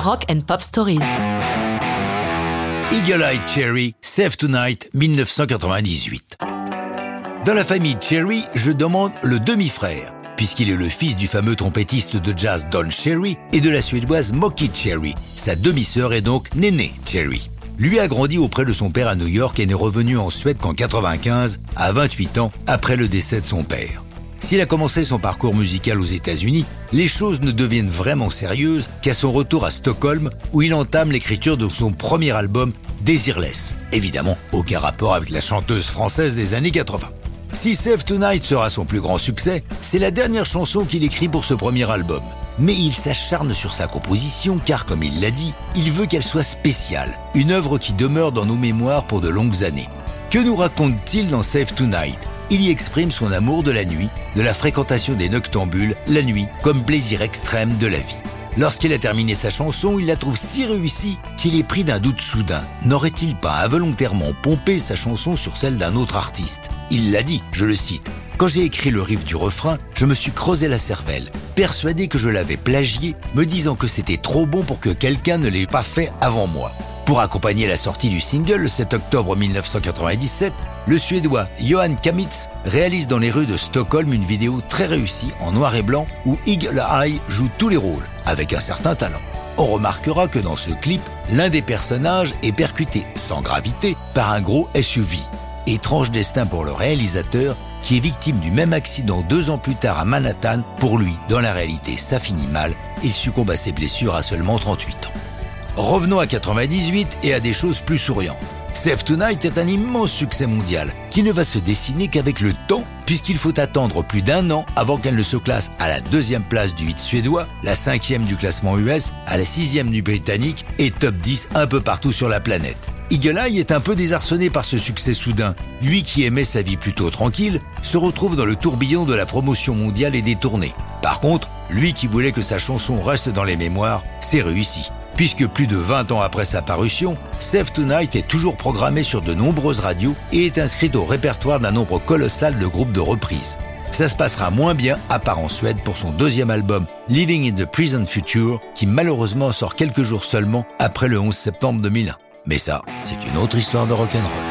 Rock and Pop Stories. Eagle Eye Cherry, Save Tonight, 1998. Dans la famille Cherry, je demande le demi-frère, puisqu'il est le fils du fameux trompettiste de jazz Don Cherry et de la suédoise Moki Cherry. Sa demi-sœur est donc Nene Cherry. Lui a grandi auprès de son père à New York et n'est revenu en Suède qu'en 95, à 28 ans, après le décès de son père. S'il a commencé son parcours musical aux États-Unis, les choses ne deviennent vraiment sérieuses qu'à son retour à Stockholm où il entame l'écriture de son premier album Desireless. Évidemment, aucun rapport avec la chanteuse française des années 80. Si Save Tonight sera son plus grand succès, c'est la dernière chanson qu'il écrit pour ce premier album. Mais il s'acharne sur sa composition car, comme il l'a dit, il veut qu'elle soit spéciale, une œuvre qui demeure dans nos mémoires pour de longues années. Que nous raconte-t-il dans Save Tonight? Il y exprime son amour de la nuit, de la fréquentation des noctambules, la nuit comme plaisir extrême de la vie. Lorsqu'il a terminé sa chanson, il la trouve si réussie qu'il est pris d'un doute soudain. N'aurait-il pas involontairement pompé sa chanson sur celle d'un autre artiste? Il l'a dit, je le cite. Quand j'ai écrit le riff du refrain, je me suis creusé la cervelle, persuadé que je l'avais plagié, me disant que c'était trop bon pour que quelqu'un ne l'ait pas fait avant moi. Pour accompagner la sortie du single le 7 octobre 1997, le Suédois Johan Kamitz réalise dans les rues de Stockholm une vidéo très réussie en noir et blanc où Eagle Eye joue tous les rôles, avec un certain talent. On remarquera que dans ce clip, l'un des personnages est percuté sans gravité par un gros SUV. Étrange destin pour le réalisateur qui est victime du même accident deux ans plus tard à Manhattan. Pour lui, dans la réalité, ça finit mal. Il succombe à ses blessures à seulement 38 ans. Revenons à 98 et à des choses plus souriantes. Save Tonight est un immense succès mondial qui ne va se dessiner qu'avec le temps puisqu'il faut attendre plus d'un an avant qu'elle ne se classe à la deuxième place du hit suédois, la cinquième du classement US, à la sixième du britannique et top 10 un peu partout sur la planète. Eagle Eye est un peu désarçonné par ce succès soudain. Lui qui aimait sa vie plutôt tranquille, se retrouve dans le tourbillon de la promotion mondiale et des tournées. Par contre, lui qui voulait que sa chanson reste dans les mémoires, c'est réussi puisque plus de 20 ans après sa parution, Save Tonight est toujours programmée sur de nombreuses radios et est inscrite au répertoire d'un nombre colossal de groupes de reprises. Ça se passera moins bien à part en Suède pour son deuxième album Living in the Present Future, qui malheureusement sort quelques jours seulement après le 11 septembre 2001. Mais ça, c'est une autre histoire de rock'n'roll.